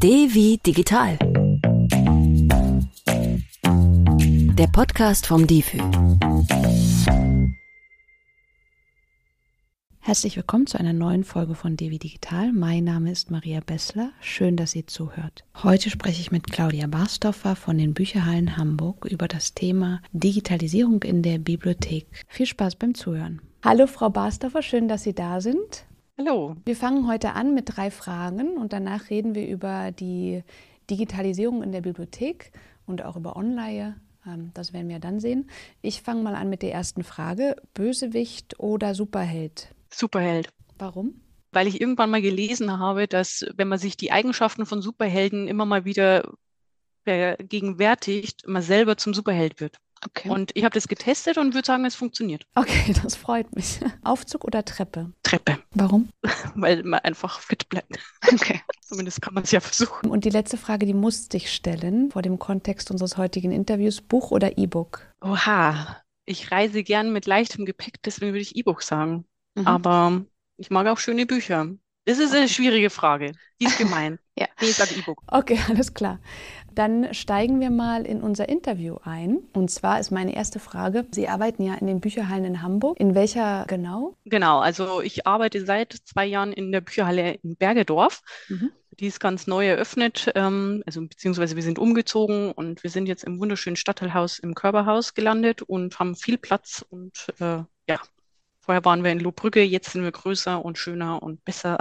D wie digital. Der Podcast vom DIFÜ. Herzlich willkommen zu einer neuen Folge von Devi Digital. Mein Name ist Maria Bessler. Schön, dass ihr zuhört. Heute spreche ich mit Claudia Barstoffer von den Bücherhallen Hamburg über das Thema Digitalisierung in der Bibliothek. Viel Spaß beim Zuhören. Hallo, Frau Barstoffer, schön, dass Sie da sind. Hallo. Wir fangen heute an mit drei Fragen und danach reden wir über die Digitalisierung in der Bibliothek und auch über Online. Ähm, das werden wir dann sehen. Ich fange mal an mit der ersten Frage. Bösewicht oder Superheld? Superheld. Warum? Weil ich irgendwann mal gelesen habe, dass wenn man sich die Eigenschaften von Superhelden immer mal wieder vergegenwärtigt, man selber zum Superheld wird. Okay. Und ich habe das getestet und würde sagen, es funktioniert. Okay, das freut mich. Aufzug oder Treppe? Treppe, Warum? weil man einfach fit bleibt. Okay. Zumindest kann man es ja versuchen. Und die letzte Frage, die musste ich stellen vor dem Kontext unseres heutigen Interviews. Buch oder E-Book? Oha, ich reise gern mit leichtem Gepäck, deswegen würde ich E-Book sagen. Mhm. Aber ich mag auch schöne Bücher. Das ist eine schwierige Frage. Die ist gemein. Ja. Nee, ich sage E-Book. Okay, alles klar. Dann steigen wir mal in unser Interview ein. Und zwar ist meine erste Frage, Sie arbeiten ja in den Bücherhallen in Hamburg. In welcher genau? Genau, also ich arbeite seit zwei Jahren in der Bücherhalle in Bergedorf. Mhm. Die ist ganz neu eröffnet, ähm, also beziehungsweise wir sind umgezogen und wir sind jetzt im wunderschönen Stadtteilhaus im Körperhaus gelandet und haben viel Platz und äh, ja, vorher waren wir in Lohbrügge, jetzt sind wir größer und schöner und besser.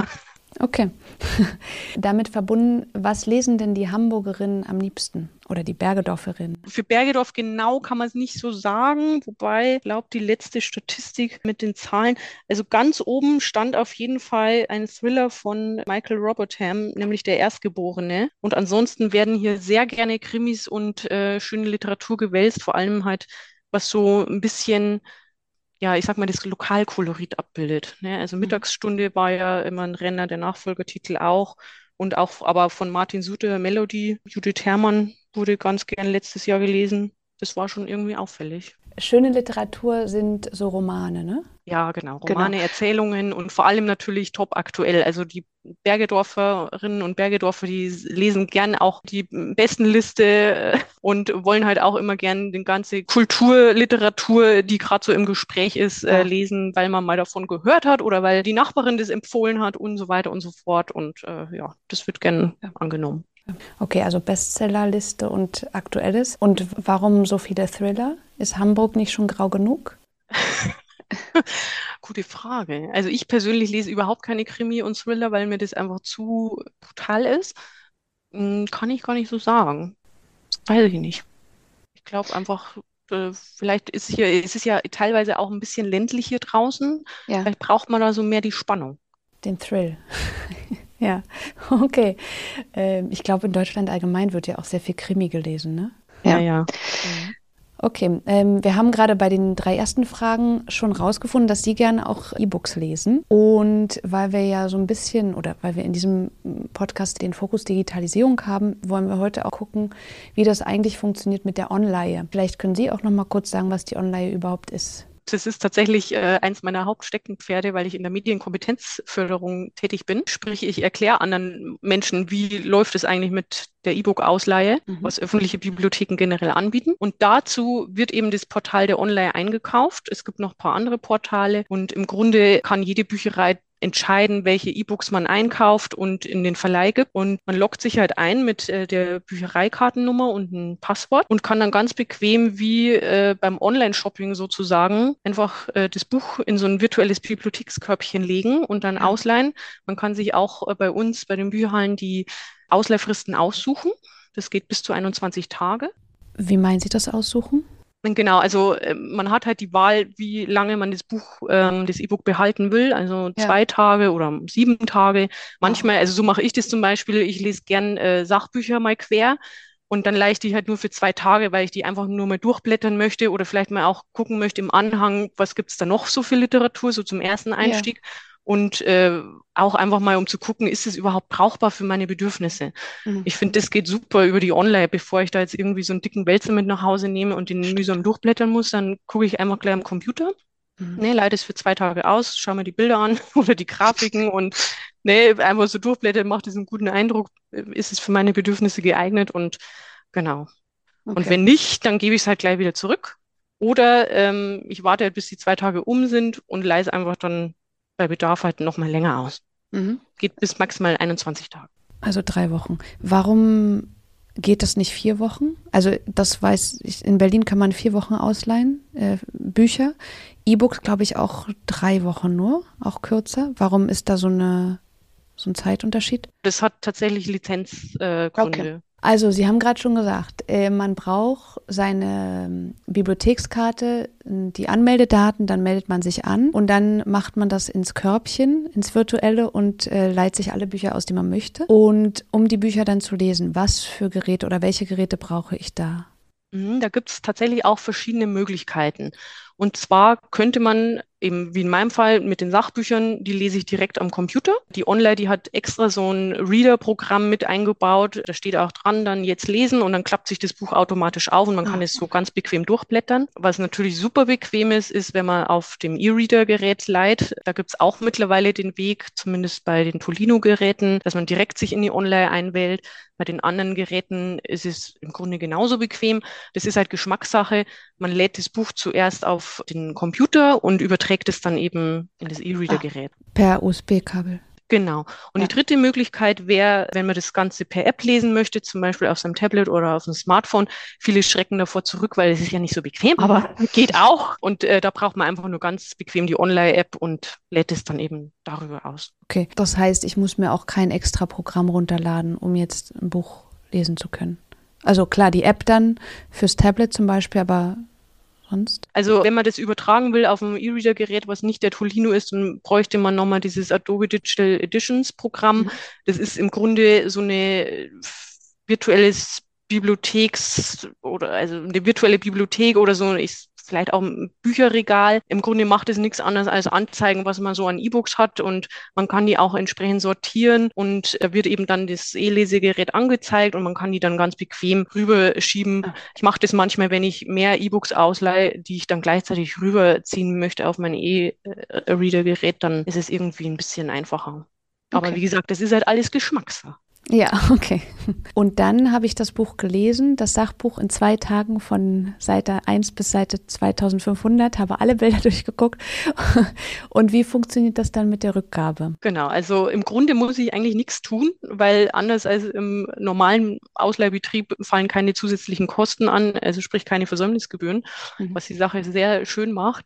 Okay. Damit verbunden, was lesen denn die Hamburgerinnen am liebsten oder die Bergedorferinnen? Für Bergedorf genau kann man es nicht so sagen, wobei, ich glaube, die letzte Statistik mit den Zahlen, also ganz oben stand auf jeden Fall ein Thriller von Michael Robotham, nämlich Der Erstgeborene. Und ansonsten werden hier sehr gerne Krimis und äh, schöne Literatur gewälzt, vor allem halt, was so ein bisschen ja, ich sag mal, das Lokalkolorit abbildet. Ne? Also Mittagsstunde war ja immer ein Renner, der Nachfolgetitel auch. Und auch, aber von Martin Suter Melody, Judith Herrmann wurde ganz gern letztes Jahr gelesen. Das war schon irgendwie auffällig. Schöne Literatur sind so Romane, ne? Ja, genau. Romane, Erzählungen und vor allem natürlich top aktuell. Also die Bergedorferinnen und Bergedorfer, die lesen gern auch die Bestenliste äh, und wollen halt auch immer gern die ganze Kulturliteratur, die gerade so im Gespräch ist, äh, Ja. lesen, weil man mal davon gehört hat oder weil die Nachbarin das empfohlen hat und so weiter und so fort. Und äh, ja, das wird gern angenommen. Okay, also Bestsellerliste und Aktuelles. Und warum so viele Thriller? Ist Hamburg nicht schon grau genug? Gute Frage. Also ich persönlich lese überhaupt keine Krimi und Thriller, weil mir das einfach zu brutal ist. Hm, Kann ich gar nicht so sagen. Weiß ich nicht. Ich glaube einfach, äh, vielleicht ist hier, es ist ja teilweise auch ein bisschen ländlich hier draußen. Ja. Vielleicht braucht man da so mehr die Spannung. Den Thrill. ja, okay. Ähm, ich glaube, in Deutschland allgemein wird ja auch sehr viel Krimi gelesen, ne? Ja, ja. Okay, ähm, wir haben gerade bei den drei ersten Fragen schon rausgefunden, dass Sie gerne auch E-Books lesen. Und weil wir ja so ein bisschen oder weil wir in diesem Podcast den Fokus Digitalisierung haben, wollen wir heute auch gucken, wie das eigentlich funktioniert mit der Online. Vielleicht können Sie auch noch mal kurz sagen, was die Online überhaupt ist. Das ist tatsächlich äh, eins meiner Hauptsteckenpferde, weil ich in der Medienkompetenzförderung tätig bin. Sprich, ich erkläre anderen Menschen, wie läuft es eigentlich mit der E-Book-Ausleihe, Mhm. was öffentliche Bibliotheken generell anbieten. Und dazu wird eben das Portal der Online eingekauft. Es gibt noch ein paar andere Portale und im Grunde kann jede Bücherei entscheiden, welche E-Books man einkauft und in den Verleih gibt. Und man loggt sich halt ein mit äh, der Büchereikartennummer und einem Passwort und kann dann ganz bequem wie äh, beim Online-Shopping sozusagen einfach äh, das Buch in so ein virtuelles Bibliothekskörbchen legen und dann ausleihen. Man kann sich auch äh, bei uns, bei den Bücherhallen, die Ausleihfristen aussuchen. Das geht bis zu 21 Tage. Wie meinen Sie das aussuchen? Genau, also äh, man hat halt die Wahl, wie lange man das Buch, ähm, das E-Book behalten will. Also Ja. zwei Tage oder sieben Tage. Manchmal, also so mache ich das zum Beispiel. Ich lese gern äh, Sachbücher mal quer und dann leihe ich die halt nur für zwei Tage, weil ich die einfach nur mal durchblättern möchte oder vielleicht mal auch gucken möchte im Anhang, was gibt's da noch so für Literatur, so zum ersten Einstieg. Und äh, auch einfach mal, um zu gucken, ist es überhaupt brauchbar für meine Bedürfnisse? Mhm. Ich finde, das geht super über die Online, bevor ich da jetzt irgendwie so einen dicken Wälzer mit nach Hause nehme und den mühsam durchblättern muss, dann gucke ich einfach gleich am Computer Mhm. Nee, leite es für zwei Tage aus, schau mir die Bilder an oder die Grafiken und nee, einfach so durchblättern, macht diesen guten Eindruck, ist es für meine Bedürfnisse geeignet und genau. Okay. Und wenn nicht, dann gebe ich es halt gleich wieder zurück. Oder ähm, ich warte halt, bis die zwei Tage um sind und leise einfach dann bei Bedarf halt nochmal länger aus. Mhm. Geht bis maximal 21 Tage. Also drei Wochen. Warum geht das nicht vier Wochen? Also das weiß ich, in Berlin kann man vier Wochen ausleihen, äh, Bücher. E-Books, glaube ich, auch drei Wochen nur, auch kürzer. Warum ist da so eine so ein Zeitunterschied? Das hat tatsächlich Lizenzgründe. Äh, okay. Also, Sie haben gerade schon gesagt, äh, man braucht seine ähm, Bibliothekskarte, die Anmeldedaten, dann meldet man sich an und dann macht man das ins Körbchen, ins virtuelle und äh, leiht sich alle Bücher aus, die man möchte. Und um die Bücher dann zu lesen, was für Geräte oder welche Geräte brauche ich da? Mhm, da gibt es tatsächlich auch verschiedene Möglichkeiten. Und zwar könnte man eben wie in meinem Fall mit den Sachbüchern, die lese ich direkt am Computer. Die Online, die hat extra so ein Reader-Programm mit eingebaut. Da steht auch dran, dann jetzt lesen und dann klappt sich das Buch automatisch auf und man kann ah. es so ganz bequem durchblättern. Was natürlich super bequem ist, ist, wenn man auf dem E-Reader-Gerät leiht. Da gibt es auch mittlerweile den Weg, zumindest bei den Tolino-Geräten, dass man direkt sich in die Online einwählt. Bei den anderen Geräten ist es im Grunde genauso bequem. Das ist halt Geschmackssache. Man lädt das Buch zuerst auf den Computer und überträgt es dann eben in das E-Reader-Gerät. Ah, per USB-Kabel. Genau. Und ja. die dritte Möglichkeit wäre, wenn man das Ganze per App lesen möchte, zum Beispiel auf seinem Tablet oder auf dem Smartphone. Viele schrecken davor zurück, weil es ist ja nicht so bequem, aber geht auch. Und äh, da braucht man einfach nur ganz bequem die Online-App und lädt es dann eben darüber aus. Okay, das heißt, ich muss mir auch kein extra Programm runterladen, um jetzt ein Buch lesen zu können. Also klar, die App dann fürs Tablet zum Beispiel, aber sonst? Also wenn man das übertragen will auf ein E-Reader-Gerät, was nicht der Tolino ist, dann bräuchte man nochmal dieses Adobe Digital Editions Programm. Mhm. Das ist im Grunde so eine virtuelles Bibliotheks oder also eine virtuelle Bibliothek oder so. Ich vielleicht auch ein Bücherregal. Im Grunde macht es nichts anderes als anzeigen, was man so an E-Books hat und man kann die auch entsprechend sortieren und da wird eben dann das E-Lesegerät angezeigt und man kann die dann ganz bequem rüberschieben. Ich mache das manchmal, wenn ich mehr E-Books ausleihe, die ich dann gleichzeitig rüberziehen möchte auf mein E-Reader-Gerät, dann ist es irgendwie ein bisschen einfacher. Aber okay. wie gesagt, das ist halt alles Geschmackssache. Ja, okay. Und dann habe ich das Buch gelesen, das Sachbuch in zwei Tagen von Seite 1 bis Seite 2500, habe alle Bilder durchgeguckt. Und wie funktioniert das dann mit der Rückgabe? Genau, also im Grunde muss ich eigentlich nichts tun, weil anders als im normalen Ausleihbetrieb fallen keine zusätzlichen Kosten an, also sprich keine Versäumnisgebühren, mhm. was die Sache sehr schön macht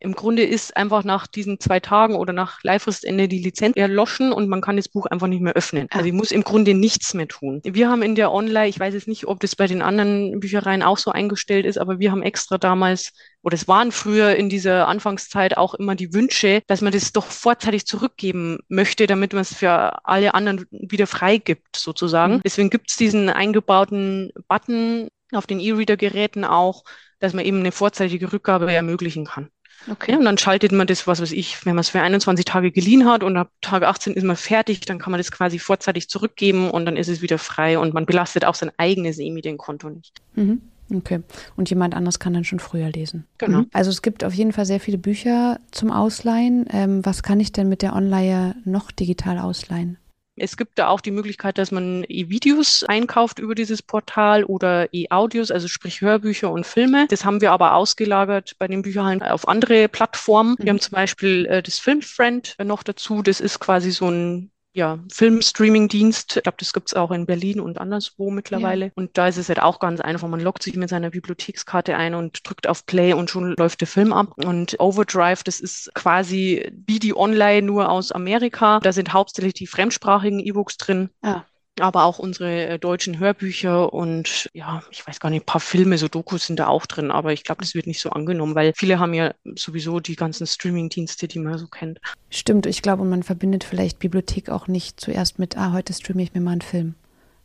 im Grunde ist einfach nach diesen zwei Tagen oder nach Leihfristende die Lizenz erloschen und man kann das Buch einfach nicht mehr öffnen. Also ich muss im Grunde nichts mehr tun. Wir haben in der Online, ich weiß jetzt nicht, ob das bei den anderen Büchereien auch so eingestellt ist, aber wir haben extra damals, oder es waren früher in dieser Anfangszeit auch immer die Wünsche, dass man das doch vorzeitig zurückgeben möchte, damit man es für alle anderen wieder freigibt, sozusagen. Mhm. Deswegen gibt es diesen eingebauten Button auf den E-Reader-Geräten auch, dass man eben eine vorzeitige Rückgabe ermöglichen kann. Okay. und dann schaltet man das, was weiß ich, wenn man es für 21 Tage geliehen hat und ab Tag 18 ist man fertig, dann kann man das quasi vorzeitig zurückgeben und dann ist es wieder frei und man belastet auch sein eigenes E-Medienkonto nicht. Mhm. Okay. Und jemand anders kann dann schon früher lesen. Genau. Mhm. Also es gibt auf jeden Fall sehr viele Bücher zum Ausleihen. Ähm, was kann ich denn mit der Online noch digital ausleihen? Es gibt da auch die Möglichkeit, dass man E-Videos einkauft über dieses Portal oder E-Audios, also sprich Hörbücher und Filme. Das haben wir aber ausgelagert bei den Bücherhallen auf andere Plattformen. Wir mhm. haben zum Beispiel äh, das Filmfriend noch dazu. Das ist quasi so ein ja, Film-Streaming-Dienst. Ich glaube, das gibt es auch in Berlin und anderswo mittlerweile. Ja. Und da ist es halt auch ganz einfach. Man loggt sich mit seiner Bibliothekskarte ein und drückt auf Play und schon läuft der Film ab. Und Overdrive, das ist quasi wie die Online nur aus Amerika. Da sind hauptsächlich die fremdsprachigen E-Books drin. Ja aber auch unsere äh, deutschen Hörbücher und ja, ich weiß gar nicht, ein paar Filme, so Dokus sind da auch drin, aber ich glaube, das wird nicht so angenommen, weil viele haben ja sowieso die ganzen Streaming-Dienste, die man so kennt. Stimmt, ich glaube, man verbindet vielleicht Bibliothek auch nicht zuerst mit, ah, heute streame ich mir mal einen Film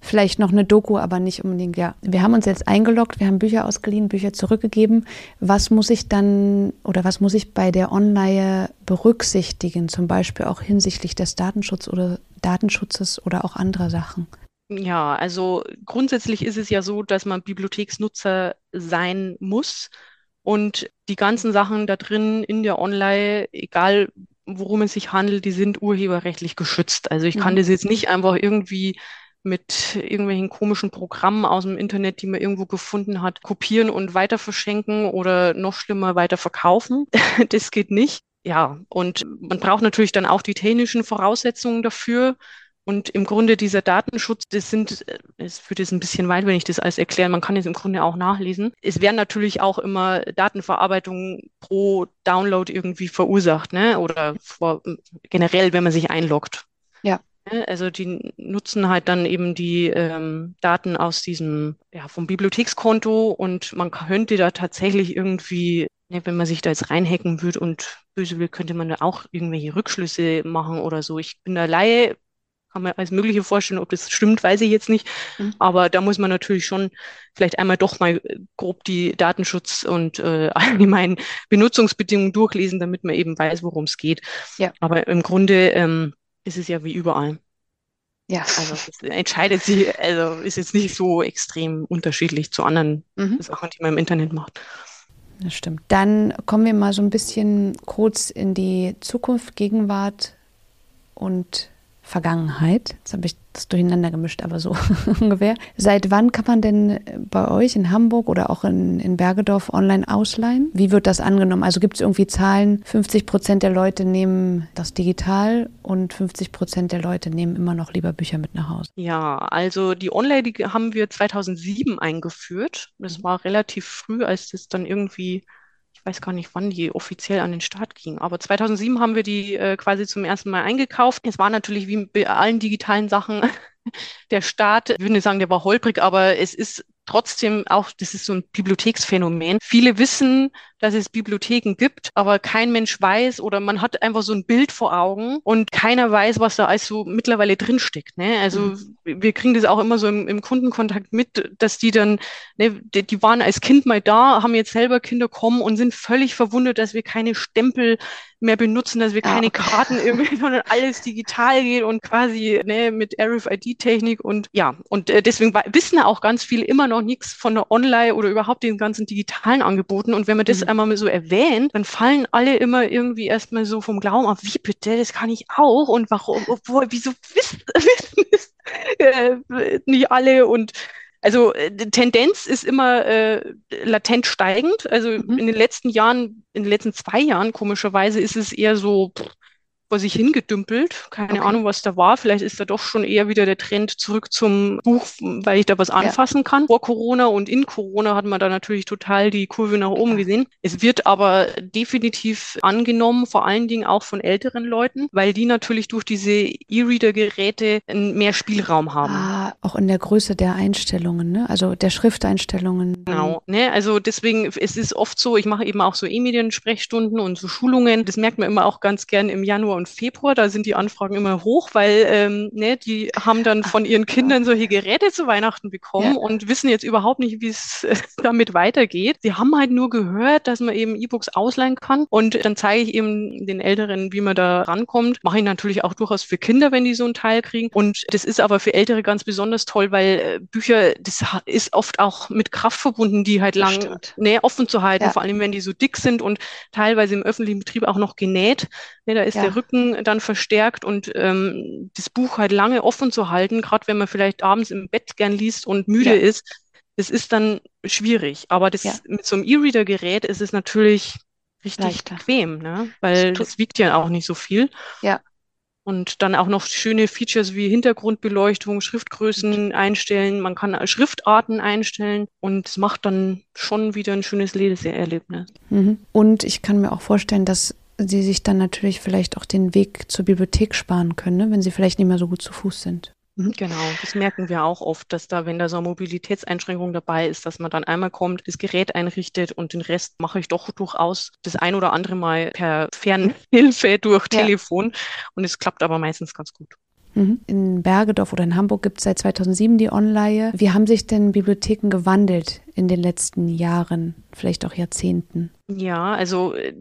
vielleicht noch eine Doku, aber nicht unbedingt, ja. Wir haben uns jetzt eingeloggt, wir haben Bücher ausgeliehen, Bücher zurückgegeben. Was muss ich dann oder was muss ich bei der Online berücksichtigen, zum Beispiel auch hinsichtlich des Datenschutz oder Datenschutzes oder auch anderer Sachen? Ja, also grundsätzlich ist es ja so, dass man Bibliotheksnutzer sein muss Und die ganzen Sachen da drin in der Online, egal worum es sich handelt, die sind urheberrechtlich geschützt. Also ich kann Mhm. das jetzt nicht einfach irgendwie mit irgendwelchen komischen Programmen aus dem Internet, die man irgendwo gefunden hat, kopieren und weiter verschenken oder noch schlimmer weiter verkaufen. Das geht nicht. Ja, und man braucht natürlich dann auch die technischen Voraussetzungen dafür. Und im Grunde dieser Datenschutz, das sind, äh, es führt jetzt ein bisschen weit, wenn ich das alles erkläre, man kann es im Grunde auch nachlesen. Es werden natürlich auch immer Datenverarbeitungen pro Download irgendwie verursacht, ne? Oder vor, generell, wenn man sich einloggt. Ja. Ne? Also die nutzen halt dann eben die ähm, Daten aus diesem, ja, vom Bibliothekskonto und man könnte da tatsächlich irgendwie, ne, wenn man sich da jetzt reinhacken würde und böse will, könnte man da auch irgendwelche Rückschlüsse machen oder so. Ich bin da Laie, kann mir alles Mögliche vorstellen, ob das stimmt, weiß ich jetzt nicht. Mhm. Aber da muss man natürlich schon vielleicht einmal doch mal grob die Datenschutz und äh, allgemeinen Benutzungsbedingungen durchlesen, damit man eben weiß, worum es geht. Ja. Aber im Grunde ähm, ist es ja wie überall. Ja. Also es entscheidet sich, also ist jetzt nicht so extrem unterschiedlich zu anderen Mhm. Sachen, die man im Internet macht. Das stimmt. Dann kommen wir mal so ein bisschen kurz in die Zukunft, Gegenwart und Vergangenheit. Jetzt habe ich das durcheinander gemischt, aber so ungefähr. Seit wann kann man denn bei euch in Hamburg oder auch in, in Bergedorf online ausleihen? Wie wird das angenommen? Also gibt es irgendwie Zahlen, 50 Prozent der Leute nehmen das digital und 50 Prozent der Leute nehmen immer noch lieber Bücher mit nach Hause? Ja, also die Online, die haben wir 2007 eingeführt. Das war relativ früh, als das dann irgendwie, ich weiß gar nicht, wann die offiziell an den Start ging. Aber 2007 haben wir die äh, quasi zum ersten Mal eingekauft. Es war natürlich wie bei allen digitalen Sachen der Start, ich würde nicht sagen, der war holprig, aber es ist trotzdem auch, das ist so ein Bibliotheksphänomen. Viele wissen, dass es Bibliotheken gibt, aber kein Mensch weiß oder man hat einfach so ein Bild vor Augen und keiner weiß, was da alles so mittlerweile drinsteckt. Ne? Also Mhm. wir kriegen das auch immer so im, im Kundenkontakt mit, dass die dann, ne, die, die waren als Kind mal da, haben jetzt selber Kinder kommen und sind völlig verwundert, dass wir keine Stempel mehr benutzen, dass wir Ah, keine okay. Karten irgendwie, sondern alles digital geht und quasi ne, mit RFID-Technik und ja, und äh, deswegen wissen auch ganz viele immer noch nichts von der Online oder überhaupt den ganzen digitalen Angeboten. Und wenn man das Mhm. Einmal mal so erwähnt, dann fallen alle immer irgendwie erstmal so vom Glauben ab, wie bitte, das kann ich auch und warum, obwohl, wieso wissen, wissen es äh, nicht alle und also äh, die Tendenz ist immer äh, latent steigend. Also Mhm. in den letzten Jahren, in den letzten zwei Jahren, komischerweise, ist es eher so pff, vor sich hingedümpelt. Keine Okay. Ahnung, was da war. Vielleicht ist da doch schon eher wieder der Trend zurück zum Buch, weil ich da was anfassen kann. Vor Corona und in Corona hat man da natürlich total die Kurve nach oben gesehen. Es wird aber definitiv angenommen, vor allen Dingen auch von älteren Leuten, weil die natürlich durch diese E-Reader-Geräte mehr Spielraum haben. Ah, auch in der Größe der Einstellungen, ne? also der Schrifteinstellungen. Genau, ne? Also deswegen, es ist oft so, ich mache eben auch so E-Medien-Sprechstunden und so Schulungen. Das merkt man immer auch ganz gern im Januar und Februar. Da sind die Anfragen immer hoch, weil ähm, ne, die haben dann von ihren Kindern solche Geräte zu Weihnachten bekommen Ja. und wissen jetzt überhaupt nicht, wie es äh, damit weitergeht. Sie haben halt nur gehört, dass man eben E-Books ausleihen kann. Und dann zeige ich eben den Älteren, wie man da rankommt. Mache ich natürlich auch durchaus für Kinder, wenn die so einen Teil kriegen. Und das ist aber für Ältere ganz besonders toll, weil äh, Bücher, das ist oft auch mit Kraft verbunden, die halt lang ne, offen zu halten, Ja. vor allem wenn die so dick sind und teilweise im öffentlichen Betrieb auch noch genäht. Ne, da ist Ja. der Rücken dann verstärkt und ähm, das Buch halt lange offen zu halten, gerade wenn man vielleicht abends im Bett gern liest und müde Ja. ist, das ist dann schwierig. Aber das Ja. mit so einem E-Reader-Gerät ist es natürlich richtig Leichter. bequem, ne? Weil das wiegt ja auch nicht so viel. Ja. Und dann auch noch schöne Features wie Hintergrundbeleuchtung, Schriftgrößen einstellen. Man kann Schriftarten einstellen und es macht dann schon wieder ein schönes Leseerlebnis. Mhm. Und ich kann mir auch vorstellen, dass sie sich dann natürlich vielleicht auch den Weg zur Bibliothek sparen können, ne? wenn sie vielleicht nicht mehr so gut zu Fuß sind. Genau, das merken wir auch oft, dass da, wenn da so eine Mobilitätseinschränkung dabei ist, dass man dann einmal kommt, das Gerät einrichtet und den Rest mache ich doch durchaus das ein oder andere Mal per Fernhilfe durch Ja. Telefon und es klappt aber meistens ganz gut. Mhm. In Bergedorf oder in Hamburg gibt es seit 2007 die Online. Wie haben sich denn Bibliotheken gewandelt in den letzten Jahren, vielleicht auch Jahrzehnten? Ja, also äh,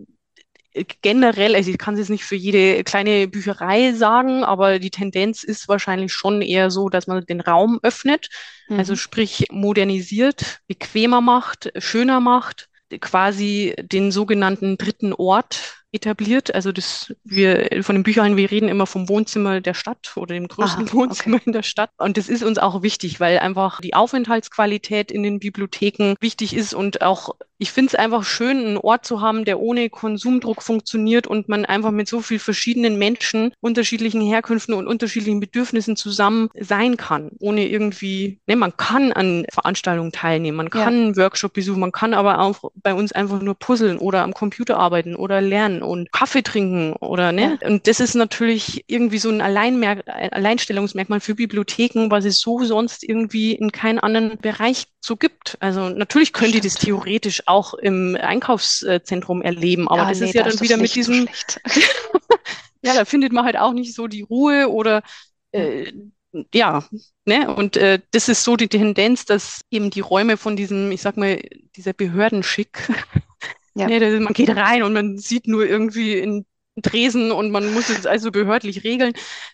generell, also ich kann es jetzt nicht für jede kleine Bücherei sagen, aber die Tendenz ist wahrscheinlich schon eher so, dass man den Raum öffnet, also Mhm. sprich modernisiert, bequemer macht, schöner macht. quasi den sogenannten dritten Ort etabliert. Also das, wir von den Büchern, wir reden immer vom Wohnzimmer der Stadt oder dem größten Aha, Wohnzimmer okay. in der Stadt. Und das ist uns auch wichtig, weil einfach die Aufenthaltsqualität in den Bibliotheken wichtig ist und auch ich finde es einfach schön, einen Ort zu haben, der ohne Konsumdruck funktioniert und man einfach mit so vielen verschiedenen Menschen, unterschiedlichen Herkünften und unterschiedlichen Bedürfnissen zusammen sein kann, ohne irgendwie, ne, man kann an Veranstaltungen teilnehmen, man kann ja. einen Workshop besuchen, man kann aber auch bei uns einfach nur puzzeln oder am Computer arbeiten oder lernen und Kaffee trinken oder, ne, ja. und das ist natürlich irgendwie so ein Alleinmerk Alleinstellungsmerkmal für Bibliotheken, was es so sonst irgendwie in keinem anderen Bereich so gibt. Also natürlich könnte das theoretisch auch im Einkaufszentrum erleben, aber ja, das nee, ist ja dann wieder mit diesem. So ja, da findet man halt auch nicht so die Ruhe oder äh, ja, ne? Und äh, das ist so die Tendenz, dass eben die Räume von diesem, ich sag mal, dieser Behördenschick, ja. ne, man geht rein und man sieht nur irgendwie in Tresen und man muss es also behördlich regeln.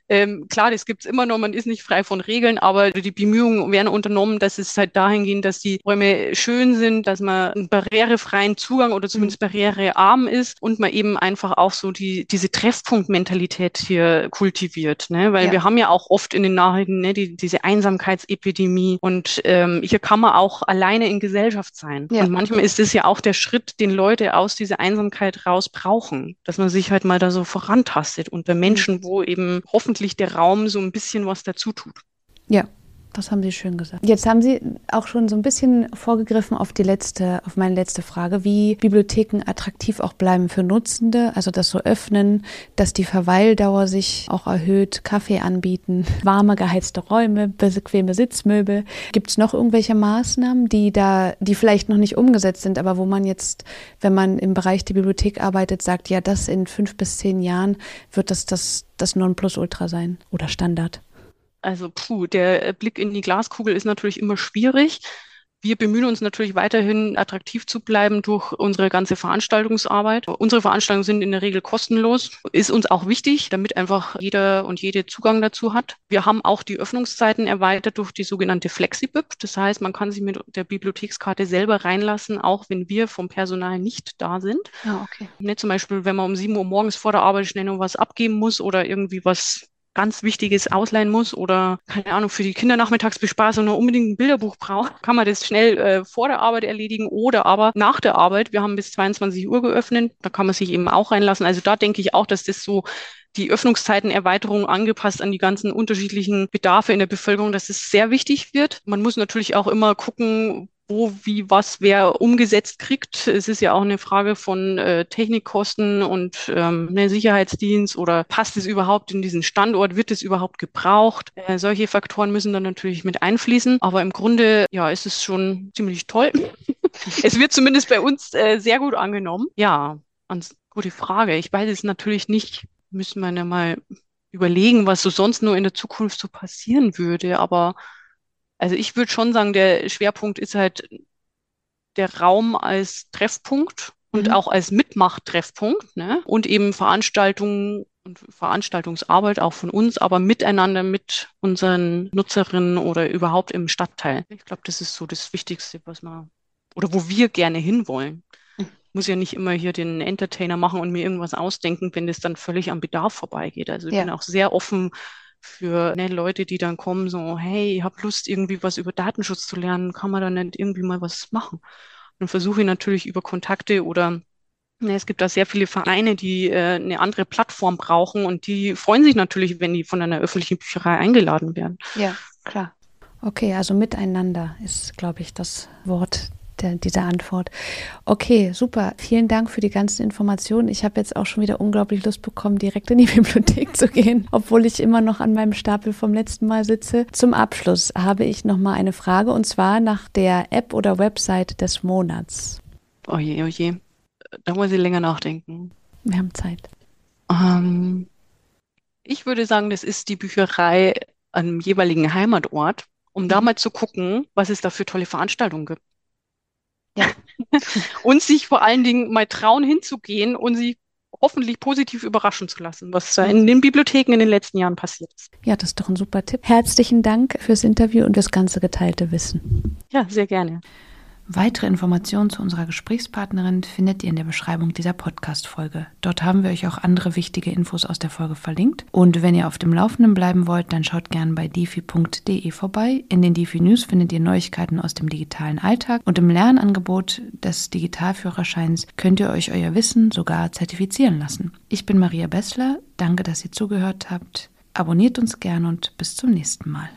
Ähm, klar, das gibt's immer noch, man ist nicht frei von Regeln, aber die Bemühungen werden unternommen, dass es halt dahin gehen, dass die Räume schön sind, dass man einen barrierefreien Zugang oder zumindest mhm. barrierearm ist und man eben einfach auch so die, diese Treffpunktmentalität hier kultiviert. Ne? Weil ja. wir haben ja auch oft in den Nachrichten ne, die, diese Einsamkeitsepidemie und ähm, hier kann man auch alleine in Gesellschaft sein. Ja. Und manchmal ist es ja auch der Schritt, den Leute aus dieser Einsamkeit raus brauchen, dass man sich halt mal da so vorantastet unter Menschen, mhm. wo eben hoffentlich der Raum so ein bisschen was dazu tut. Ja, das haben Sie schön gesagt. Jetzt haben Sie auch schon so ein bisschen vorgegriffen auf die letzte, auf meine letzte Frage, wie Bibliotheken attraktiv auch bleiben für Nutzende, also das so öffnen, dass die Verweildauer sich auch erhöht, Kaffee anbieten, warme geheizte Räume, bequeme Sitzmöbel. Gibt es noch irgendwelche Maßnahmen, die da, die vielleicht noch nicht umgesetzt sind, aber wo man jetzt, wenn man im Bereich der Bibliothek arbeitet, sagt, ja, das in fünf bis zehn Jahren wird das das, das Nonplusultra sein oder Standard? Also puh, der Blick in die Glaskugel ist natürlich immer schwierig. Wir bemühen uns natürlich weiterhin attraktiv zu bleiben durch unsere ganze Veranstaltungsarbeit. Unsere Veranstaltungen sind in der Regel kostenlos, ist uns auch wichtig, damit einfach jeder und jede Zugang dazu hat. Wir haben auch die Öffnungszeiten erweitert durch die sogenannte FlexiBib. Das heißt, man kann sich mit der Bibliothekskarte selber reinlassen, auch wenn wir vom Personal nicht da sind. Ah, okay. Ne, zum Beispiel, wenn man um sieben Uhr morgens vor der Arbeit schnell noch was abgeben muss oder irgendwie was ganz Wichtiges ausleihen muss oder, keine Ahnung, für die Kindernachmittagsbespaßung nur unbedingt ein Bilderbuch braucht, kann man das schnell äh, vor der Arbeit erledigen oder aber nach der Arbeit. Wir haben bis 22 Uhr geöffnet, da kann man sich eben auch reinlassen. Also da denke ich auch, dass das so die Öffnungszeitenerweiterung angepasst an die ganzen unterschiedlichen Bedarfe in der Bevölkerung, dass es sehr wichtig wird. Man muss natürlich auch immer gucken, wo, wie, was, wer umgesetzt kriegt. Es ist ja auch eine Frage von äh, Technikkosten und ähm, ne, Sicherheitsdienst oder passt es überhaupt in diesen Standort, wird es überhaupt gebraucht? Äh, solche Faktoren müssen dann natürlich mit einfließen. Aber im Grunde, ja, ist es schon ziemlich toll. es wird zumindest bei uns äh, sehr gut angenommen. Ja, und gute Frage. Ich weiß es natürlich nicht. Müssen wir ja mal überlegen, was so sonst nur in der Zukunft so passieren würde. Aber also ich würde schon sagen, der Schwerpunkt ist halt der Raum als Treffpunkt und mhm. auch als Mitmachttreffpunkt ne? und eben Veranstaltungen und Veranstaltungsarbeit auch von uns, aber miteinander mit unseren Nutzerinnen oder überhaupt im Stadtteil. Ich glaube, das ist so das Wichtigste, was man oder wo wir gerne hinwollen. Ich mhm. muss ja nicht immer hier den Entertainer machen und mir irgendwas ausdenken, wenn das dann völlig am Bedarf vorbeigeht. Also ich ja. bin auch sehr offen für ne, Leute, die dann kommen, so, hey, ich habe Lust, irgendwie was über Datenschutz zu lernen, kann man da nicht irgendwie mal was machen? Dann versuche ich natürlich über Kontakte oder ne, es gibt da sehr viele Vereine, die äh, eine andere Plattform brauchen und die freuen sich natürlich, wenn die von einer öffentlichen Bücherei eingeladen werden. Ja, klar. Okay, also miteinander ist, glaube ich, das Wort der, dieser Antwort. Okay, super. Vielen Dank für die ganzen Informationen. Ich habe jetzt auch schon wieder unglaublich Lust bekommen, direkt in die Bibliothek zu gehen, obwohl ich immer noch an meinem Stapel vom letzten Mal sitze. Zum Abschluss habe ich noch mal eine Frage und zwar nach der App oder Website des Monats. Oh je, oh je. Da muss ich länger nachdenken. Wir haben Zeit. Ähm, ich würde sagen, das ist die Bücherei am jeweiligen Heimatort, um mhm. da mal zu gucken, was es da für tolle Veranstaltungen gibt. Ja. und sich vor allen Dingen mal trauen, hinzugehen und sie hoffentlich positiv überraschen zu lassen, was in den Bibliotheken in den letzten Jahren passiert ist. Ja, das ist doch ein super Tipp. Herzlichen Dank fürs Interview und das ganze geteilte Wissen. Ja, sehr gerne. Weitere Informationen zu unserer Gesprächspartnerin findet ihr in der Beschreibung dieser Podcast-Folge. Dort haben wir euch auch andere wichtige Infos aus der Folge verlinkt. Und wenn ihr auf dem Laufenden bleiben wollt, dann schaut gerne bei difi.de vorbei. In den Difi News findet ihr Neuigkeiten aus dem digitalen Alltag und im Lernangebot des Digitalführerscheins könnt ihr euch euer Wissen sogar zertifizieren lassen. Ich bin Maria Bessler. Danke, dass ihr zugehört habt. Abonniert uns gern und bis zum nächsten Mal.